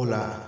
Hola,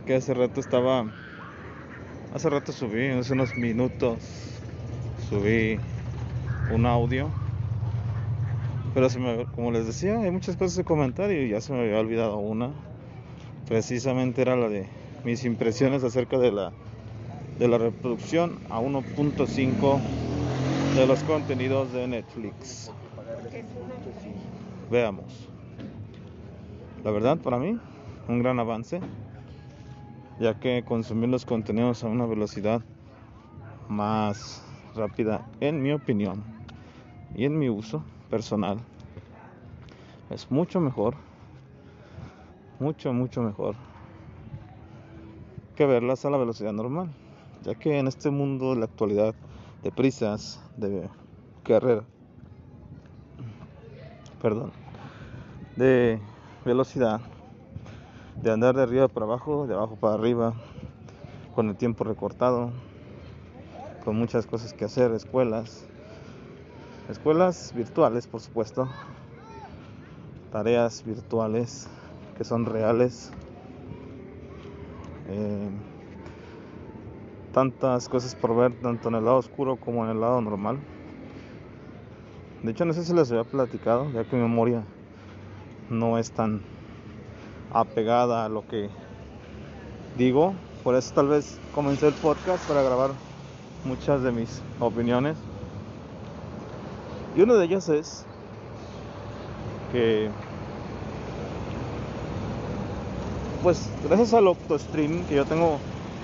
Que hace rato estaba. Hace rato subí, hace unos minutos, subí un audio. Pero como les decía, hay muchas cosas de comentar y ya se me había olvidado una. Precisamente era la de mis impresiones acerca de la, de la reproducción a 1.5 de los contenidos de Netflix. Veamos. La verdad, para mí, un gran avance ya que consumir los contenidos a una velocidad más rápida, en mi opinión y en mi uso personal, es mucho mejor, mucho, mucho mejor que verlas a la velocidad normal, ya que en este mundo de la actualidad de prisas, de carrera, perdón, de velocidad, de andar de arriba para abajo, de abajo para arriba, con el tiempo recortado, con muchas cosas que hacer, escuelas, escuelas virtuales por supuesto, tareas virtuales que son reales, eh, tantas cosas por ver tanto en el lado oscuro como en el lado normal. De hecho, no sé si les había platicado, ya que mi memoria no es tan apegada a lo que digo. Por eso tal vez comencé el podcast para grabar muchas de mis opiniones. Y uno de ellas es que, pues gracias al OptoStream que yo tengo,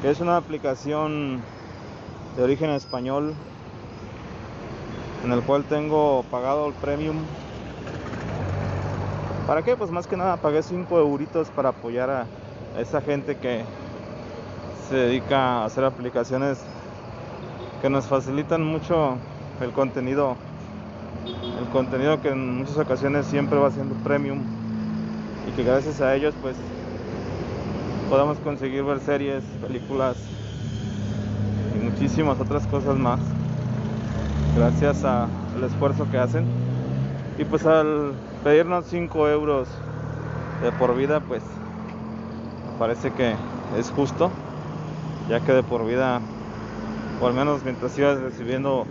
que es una aplicación de origen español, en el cual tengo pagado el premium ¿Para qué? Pues más que nada pagué 5 euritos para apoyar a esa gente que se dedica a hacer aplicaciones que nos facilitan mucho el contenido. El contenido que en muchas ocasiones siempre va siendo premium y que gracias a ellos pues podamos conseguir ver series, películas y muchísimas otras cosas más gracias al esfuerzo que hacen y pues al pedirnos 5 euros de por vida, pues me parece que es justo, ya que de por vida, o al menos mientras sigas recibiendo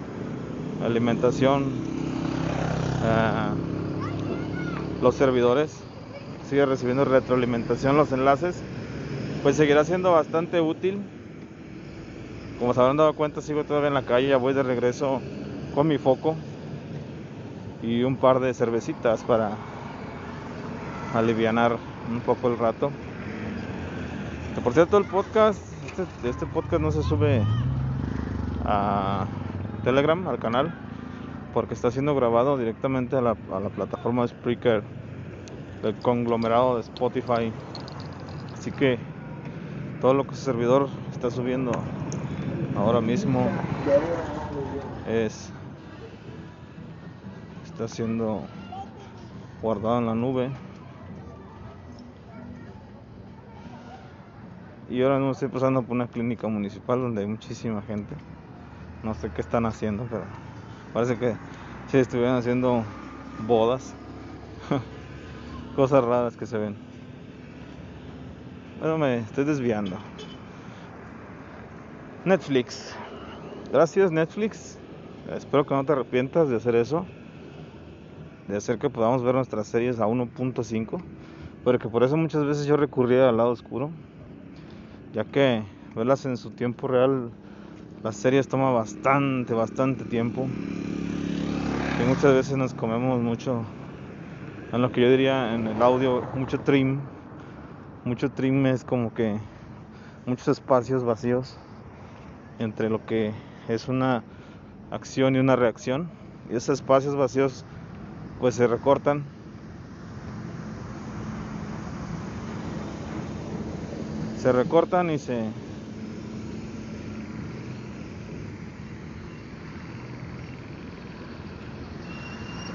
alimentación, eh, los servidores, sigue recibiendo retroalimentación, los enlaces, pues seguirá siendo bastante útil. Como se habrán dado cuenta, sigo todavía en la calle, ya voy de regreso con mi foco y un par de cervecitas para aliviar un poco el rato. por cierto, el podcast, este, este, podcast no se sube a Telegram, al canal, porque está siendo grabado directamente a la, a la plataforma Spreaker del conglomerado de Spotify. Así que todo lo que su servidor está subiendo ahora mismo es está siendo guardado en la nube. Y ahora no estoy pasando por una clínica municipal donde hay muchísima gente. No sé qué están haciendo, pero parece que si estuvieran haciendo bodas. Cosas raras que se ven. Pero me estoy desviando. Netflix. Gracias Netflix. Espero que no te arrepientas de hacer eso de hacer que podamos ver nuestras series a 1.5, porque por eso muchas veces yo recurría al lado oscuro, ya que verlas en su tiempo real Las series toma bastante, bastante tiempo. Y muchas veces nos comemos mucho, en lo que yo diría en el audio, mucho trim. Mucho trim es como que muchos espacios vacíos entre lo que es una acción y una reacción. Y esos espacios vacíos pues se recortan. Se recortan y se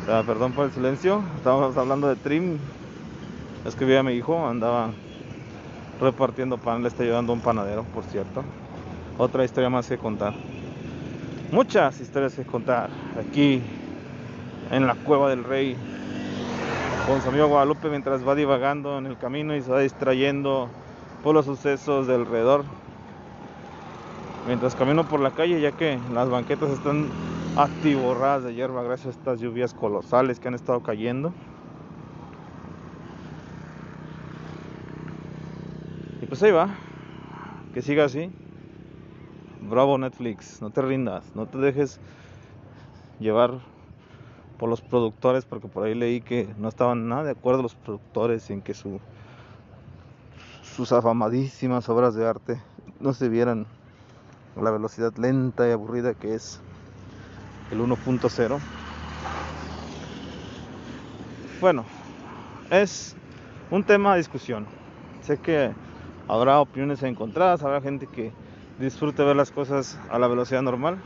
ah, perdón por el silencio. Estábamos hablando de trim. Escribí a mi hijo andaba repartiendo pan le está ayudando a un panadero por cierto. Otra historia más que contar. Muchas historias que contar. Aquí en la cueva del rey con su amigo Guadalupe mientras va divagando en el camino y se va distrayendo por los sucesos de alrededor. Mientras camino por la calle, ya que las banquetas están atiborradas de hierba gracias a estas lluvias colosales que han estado cayendo. Y pues ahí va, que siga así. Bravo Netflix, no te rindas, no te dejes llevar por los productores, porque por ahí leí que no estaban nada de acuerdo los productores en que su sus afamadísimas obras de arte no se vieran la velocidad lenta y aburrida que es el 1.0. Bueno, es un tema de discusión. Sé que habrá opiniones encontradas, habrá gente que disfrute ver las cosas a la velocidad normal.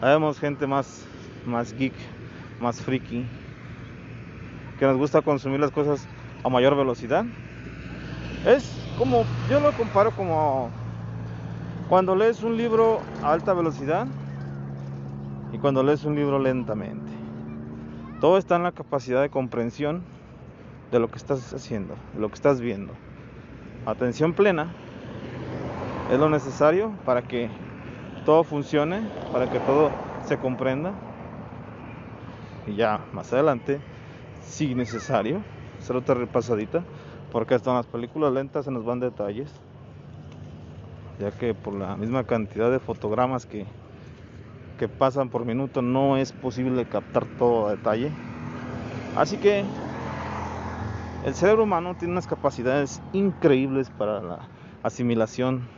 Habemos gente más, más geek, más friki, que nos gusta consumir las cosas a mayor velocidad. Es como yo lo comparo como cuando lees un libro a alta velocidad y cuando lees un libro lentamente. Todo está en la capacidad de comprensión de lo que estás haciendo, de lo que estás viendo. Atención plena es lo necesario para que todo funcione, para que todo se comprenda. Y ya más adelante, si necesario, hacer otra repasadita porque hasta en las películas lentas se nos van detalles, ya que por la misma cantidad de fotogramas que, que pasan por minuto no es posible captar todo detalle. Así que el cerebro humano tiene unas capacidades increíbles para la asimilación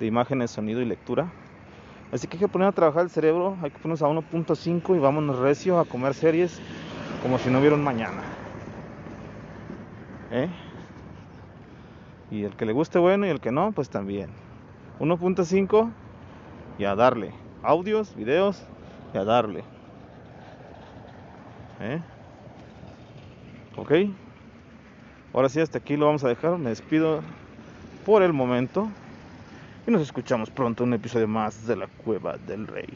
de imágenes, sonido y lectura. Así que hay que poner a trabajar el cerebro, hay que ponernos a 1.5 y vámonos recio a comer series como si no hubiera un mañana. ¿Eh? Y el que le guste bueno y el que no, pues también. 1.5 y a darle. Audios, videos y a darle. ¿Eh? ¿Ok? Ahora sí, hasta aquí lo vamos a dejar. Me despido por el momento. Y nos escuchamos pronto en un episodio más de la Cueva del Rey.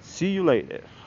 See you later.